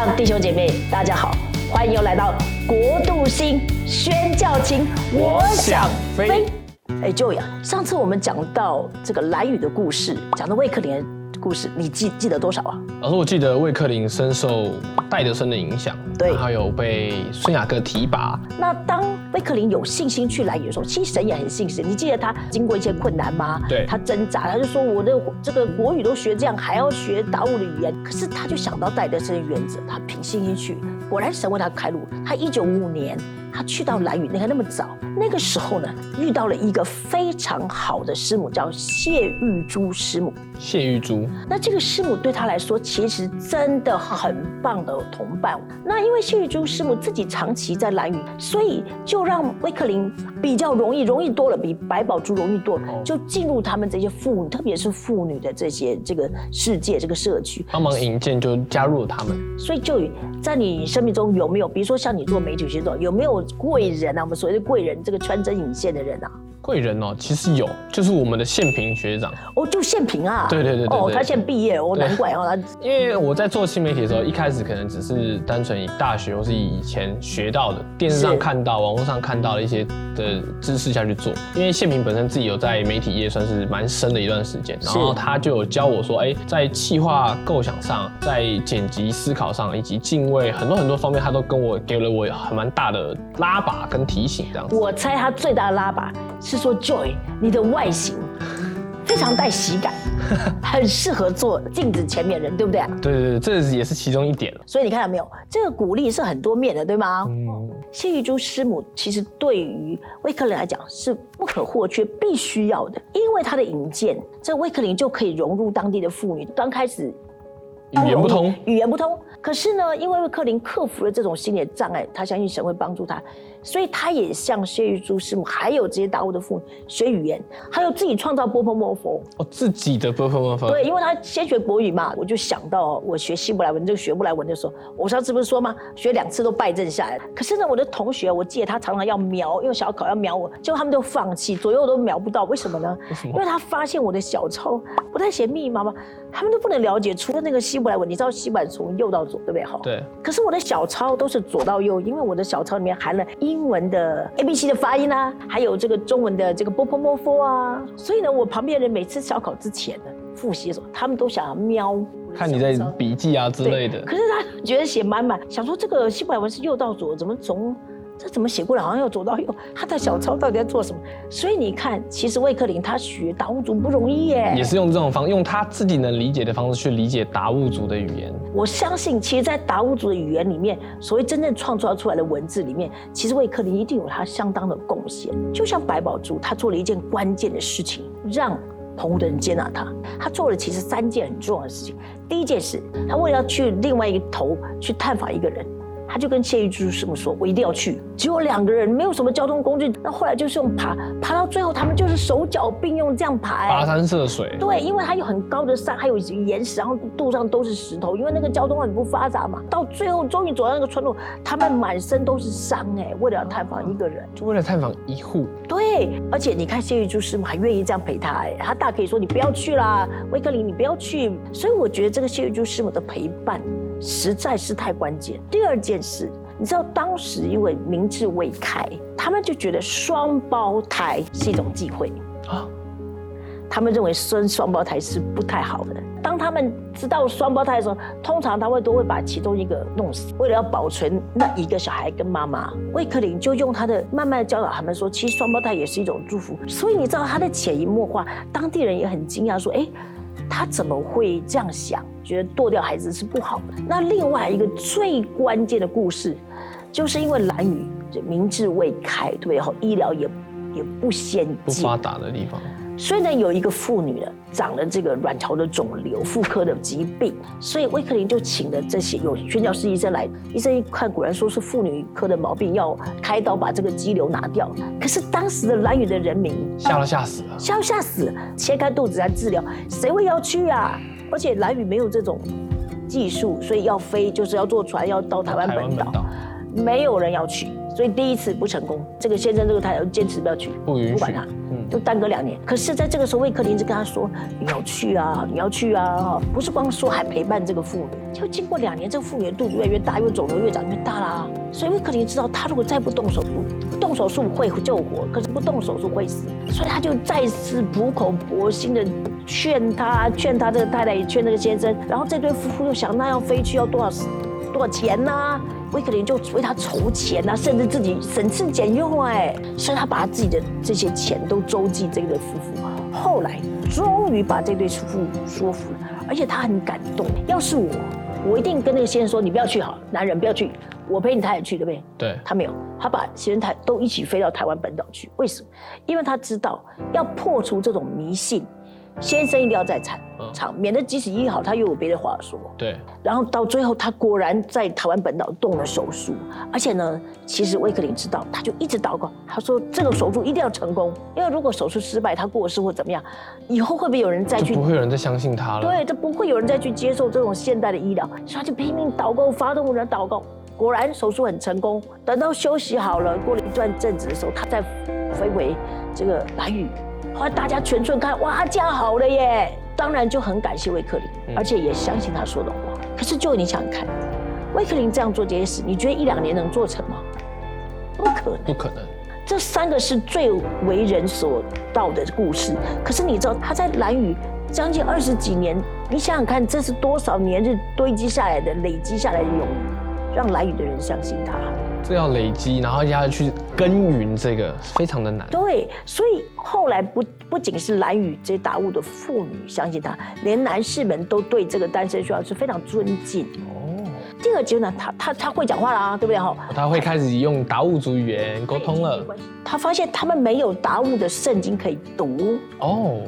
上弟兄姐妹，大家好，欢迎又来到国度星宣教情，我想飞。哎，Joy 啊，上次我们讲到这个蓝雨的故事，讲的魏克林的故事，你记记得多少啊？老师，我记得魏克林深受戴德森的影响，对还有被孙雅各提拔。那当魏克林有信心去来演的时候，其实神也很信心。你记得他经过一些困难吗？对他挣扎，他就说我的这个国语都学这样，还要学达悟的语言。可是他就想到戴德森的原则，他凭信心去，果然神为他开路。他一九五五年他去到蓝屿，你看那么早，那个时候呢，遇到了一个非常好的师母，叫谢玉珠师母。谢玉珠，那这个师母对他来说，其实真的很棒的同伴。那因为谢玉珠师母自己长期在蓝屿，所以就让威克林比较容易，容易多了，比白宝珠容易多了，就进入他们这些妇女，特别是妇女的这些这个世界这个社区。帮忙引荐就加入了他们。所以就在你生命中有没有，比如说像你做媒体学者，有没有贵人啊？我们所谓的贵人，这个穿针引线的人啊？贵人哦，其实有，就是我们的宪平学长。哦，就宪平啊。对对对对哦，他现在毕业哦，对难怪哦，他因为我在做新媒体的时候，一开始可能只是单纯以大学或是以以前学到的、电视上看到、网络上看到的一些的知识下去做。因为宪平本身自己有在媒体业算是蛮深的一段时间，然后他就有教我说，哎，在企划构想上、在剪辑思考上，以及敬畏很多很多方面，他都跟我给了我很蛮大的拉把跟提醒，这样子。我猜他最大的拉把是说，Joy，你的外形非常带喜感，很适合做镜子前面人，对不对啊？对对对，这也是其中一点了。所以你看到没有，这个鼓励是很多面的，对吗？嗯，谢玉珠师母其实对于威克林来讲是不可或缺、必须要的，因为她的引荐，这威克林就可以融入当地的妇女。刚开始语言不通，语言不通。可是呢，因为克林克服了这种心理障碍，他相信神会帮助他，所以他也向谢玉珠师母还有这些达悟的妇女学语言，还有自己创造波波摩佛。哦，自己的 e r m a n 对，因为他先学国语嘛，我就想到我学希伯来文，这个学不来文的时候，我上次不是说吗？学两次都败阵下来。可是呢，我的同学，我记得他常常要瞄，用小考要瞄我，结果他们都放弃，左右都瞄不到，为什么呢？为什么因为他发现我的小抄不太写密码嘛，他们都不能了解，除了那个希伯来文，你知道希伯来从右到左，对不对？哈。对，可是我的小抄都是左到右，因为我的小抄里面含了英文的 A B C 的发音啊，还有这个中文的这个波波摩佛啊，所以呢，我旁边人每次小考之前呢复习的时候，他们都想要瞄看你在笔记啊之类的。可是他觉得写满满，想说这个希伯来文是右到左，怎么从这怎么写过来，好像又左到右？他的小抄到底在做什么？所以你看，其实魏克林他学达悟族不容易耶，也是用这种方，用他自己能理解的方式去理解达悟族的语言。我相信，其实，在达悟族的语言里面，所谓真正创造出来的文字里面，其实魏克林一定有他相当的贡献。就像白宝珠，他做了一件关键的事情，让澎湖的人接纳他。他做了其实三件很重要的事情。第一件事，他为了要去另外一个头去探访一个人。他就跟谢玉珠师母说：“我一定要去。”只有两个人，没有什么交通工具。那后来就是用爬，爬到最后，他们就是手脚并用这样爬、哎跋山涉水，对，因为它有很高的山，还有岩石，然后路上都是石头，因为那个交通很不发达嘛。到最后终于走到那个村落，他们满身都是伤哎，为了要探访一个人。就为了探访一户。对，而且你看谢玉珠师母还愿意这样陪他哎，他大可以说你不要去啦，威克林你不要去。所以我觉得这个谢玉珠师母的陪伴实在是太关键。第二件事。你知道当时因为明智未开，他们就觉得双胞胎是一种忌讳啊他们认为生双胞胎是不太好的。当他们知道双胞胎的时候，通常他会都会把其中一个弄死，为了要保存那一个小孩跟妈妈。魏克林就用他的慢慢的教导他们说，其实双胞胎也是一种祝福。所以你知道他的潜移默化，当地人也很惊讶说，哎，他怎么会这样想？觉得剁掉孩子是不好的。那另外一个最关键的故事，就是因为蓝宇明智未开，对不对？然后医疗也也不先进，不发达的地方，所以呢，有一个妇女呢，长了这个卵巢的肿瘤、妇科的疾病，所以威克林就请了这些有宣教师医生来，医生一看，果然说是妇女科的毛病，要开刀把这个肌瘤拿掉。可是当时的蓝屿的人民吓都吓死了。吓都吓死，切开肚子来治疗，谁会要去啊？而且蓝屿没有这种技术，所以要飞就是要坐船要到台湾本岛。没有人要去，所以第一次不成功，这个先生这个太太坚持不要去，不允许管他，就耽搁两年。可是在这个时候，魏克林就跟他说：“你要去啊，你要去啊！”哈，不是光说，还陪伴这个妇女。就经过两年，这个妇女肚子越来越大，又肿瘤越长越大啦。所以魏克林知道，他如果再不动手术，动手术会救活，可是不动手术会死。所以他就再次苦口婆心的劝他，劝他这个太太，也劝这个先生。然后这对夫妇又想，那要飞去要多少多少钱呢、威克林就为他筹钱啊，甚至自己省吃俭用哎，所以他把他自己的这些钱都周济这对夫妇。后来终于把这对夫妇说服了，而且他很感动。要是我，我一定跟那个先生说，你不要去好，男人不要去，我陪你太太去，对不对？对，他没有，他把先生太都一起飞到台湾本岛去。为什么？因为他知道要破除这种迷信，先生一定要在场嗯场，免得即使医好，他又有别的话说。对，然后到最后，他果然在台湾本岛动了手术，而且呢，其实威克林知道，他就一直祷告，他说这个手术一定要成功，因为如果手术失败，他过世或怎么样，以后会不会有人再去不会有人再相信他了。对，这不会有人再去接受这种现代的医疗，所以他就拼命祷告，发动人祷告。果然手术很成功。等到休息好了，过了一段阵子的时候，他再飞回这个蓝屿，后来大家全村看，哇，他这样好了耶！当然就很感谢威克林，嗯而且也相信他说的话。可是就你想想看，威克林这样做这些事，你觉得一两年能做成吗？不可能。不可能。这三个是最为人所道的故事。可是你知道他在蓝雨将近二十几年，你想想看，这是多少年日堆积下来的、累积下来的友谊，让蓝雨的人相信他。这要累积，然后要去耕耘，这个非常的难。对，所以后来不不仅是蓝雨这些达悟的妇女相信他，连男士们都对这个单身需要是非常尊敬。哦，第二阶段，他他他会讲话啦，对不对哈？他会开始用达悟族语言沟通了。他发现他们没有达悟的圣经可以读。哦，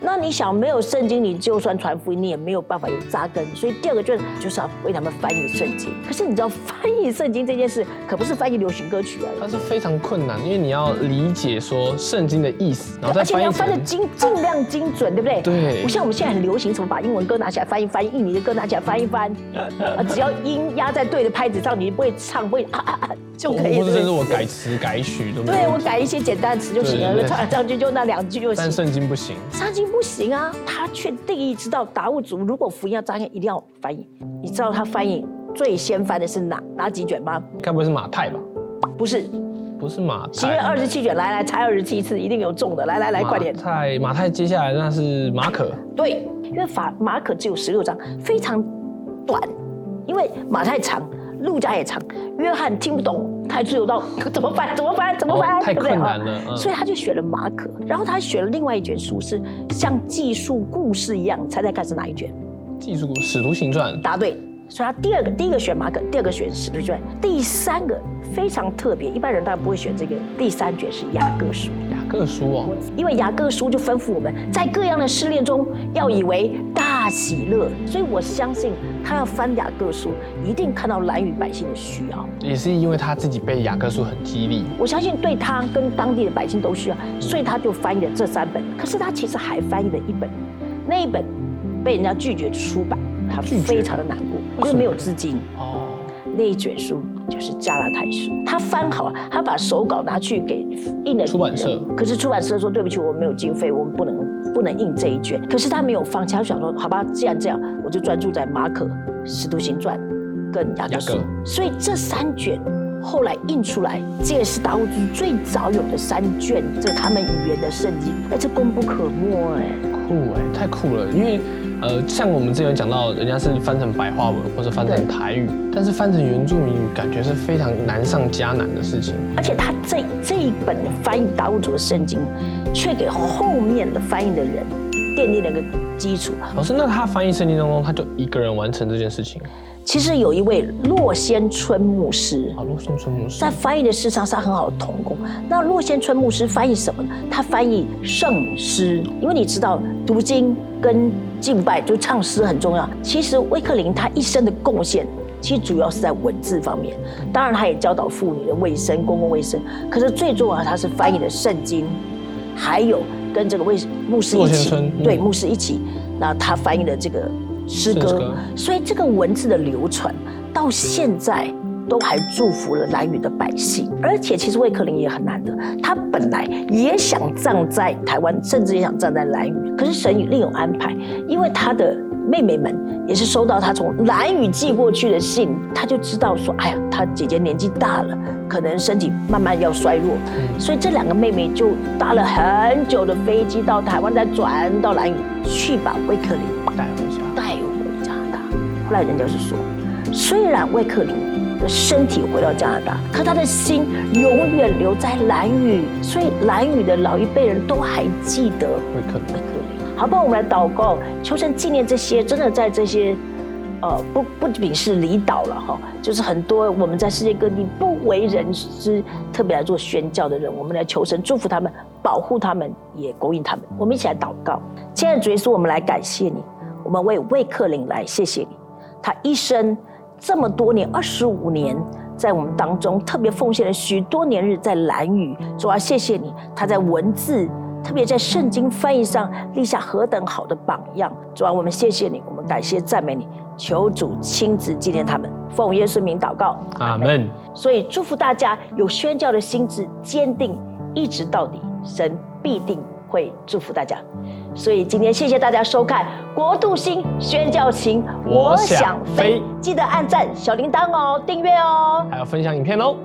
那你想没有圣经，你就算传福音，你也没有办法有扎根。所以第二个就是就是要为他们翻译圣经。可是你知道翻译圣经这件事，可不是翻译流行歌曲啊，它是非常困难，因为你要理解说圣经的意思，然后再而且你要翻的精尽量精准，对不对？对不像我们现在很流行什么把英文歌拿起来翻一翻，印尼的歌拿起来翻一翻，啊，只要音压在对的拍子上，你不会唱，不会啊啊啊就可以了。或者甚至我改词改曲都没对。我改一些简单的词就行了，唱来唱去就那两句就行但。圣经不行。圣经不行啊，他却定义知道达悟族如果福音要彰显，一定要翻译。你知道他翻译最先翻的是哪哪几卷吗？该不会是马太吧？不是，不是马太。七月。二十七卷，来来猜二十七次，一定有中的，来来来，快点马。太马太接下来那是马可。对，因为法马可只有十六章，非常短，因为马太长，路加也长，约翰听不懂，太自由到怎么办？怎么办？怎么办？哦太困难了嗯所以他就选了马可，然后他选了另外一卷书是像技术故事一样，猜猜看是哪一卷？技术《使徒行传》答对。所以他第二个，第一个选马可，第二个选使徒行传，第三个非常特别，一般人当然不会选这个。第三卷是雅各书，雅各书哦，因为雅各书就吩咐我们在各样的试炼中要以为大喜乐，所以我相信他要翻雅各书，一定看到蓝屿百姓的需要。也是因为他自己被雅各书很激励。我相信对他跟当地的百姓都需要，所以他就翻译了这三本。可是他其实还翻译了一本，那一本被人家拒绝出版，他非常的难过，因为没有资金。哦，那一卷书就是加拉太书，他翻好了，他把手稿拿去给印了出版社，可是出版社说对不起，我们没有经费，我们不能不能印这一卷。可是他没有放弃，他想说好吧，既然这样，我就专注在马可、使徒行传跟雅各书。所以这三卷后来印出来，这也是达悟族最早有的三卷，这他们语言的圣经，哎，这功不可没哎。酷哎，太酷了！因为呃，像我们之前讲到，人家是翻成白话文或者翻成台语，但是翻成原住民语，感觉是非常难上加难的事情。而且他这这一本翻译达悟族的圣经，却给后面的翻译的人奠定了一个基础。老师，那他翻译圣经当中，他就一个人完成这件事情？其实有一位洛先春牧师，啊，洛先春牧师在翻译的事上是他很好的童工。那洛先春牧师翻译什么呢？他翻译圣诗，因为你知道读经跟敬拜就唱诗很重要。其实威克林他一生的贡献。其实主要是在文字方面，当然他也教导妇女的卫生、公共卫生。可是最重要，他是翻译的圣经，还有跟这个卫牧师一起对牧师一起，那他翻译的这个诗歌，所以这个文字的流传到现在都还祝福了兰屿的百姓。而且其实魏克林也很难得，他本来也想葬在台湾，甚至也想葬在兰屿，可是神另有安排，因为他的。妹妹们也是收到他从蓝雨寄过去的信，他就知道说，哎呀，他姐姐年纪大了，可能身体慢慢要衰弱，所以这两个妹妹就搭了很久的飞机到台湾，再转到蓝雨去把魏克林带回家，带回加拿大。后来人家是说，虽然魏克林的身体回到加拿大，可他的心永远留在蓝屿，所以蓝屿的老一辈人都还记得魏克林。好，不好我们来祷告，求神纪念这些真的在这些，呃，不不仅是离岛了哈，就是很多我们在世界各地不为人知，特别来做宣教的人，我们来求神祝福他们，保护他们，也供应他们。我们一起来祷告，亲爱的主耶稣，我们来感谢你，我们为魏克林来谢谢你，他一生这么多年，二十五年，在我们当中特别奉献了许多年日在蓝屿，主啊，谢谢你，他在文字。特别在圣经翻译上立下何等好的榜样，主啊，我们谢谢你，我们感谢赞美你，求主亲自纪念他们，奉耶稣名祷告，阿门。所以祝福大家有宣教的心智坚定，一直到底，神必定会祝福大家。所以今天谢谢大家收看《国度心宣教情》，我想飞，记得按赞、小铃铛哦，订阅哦，还要分享影片哦。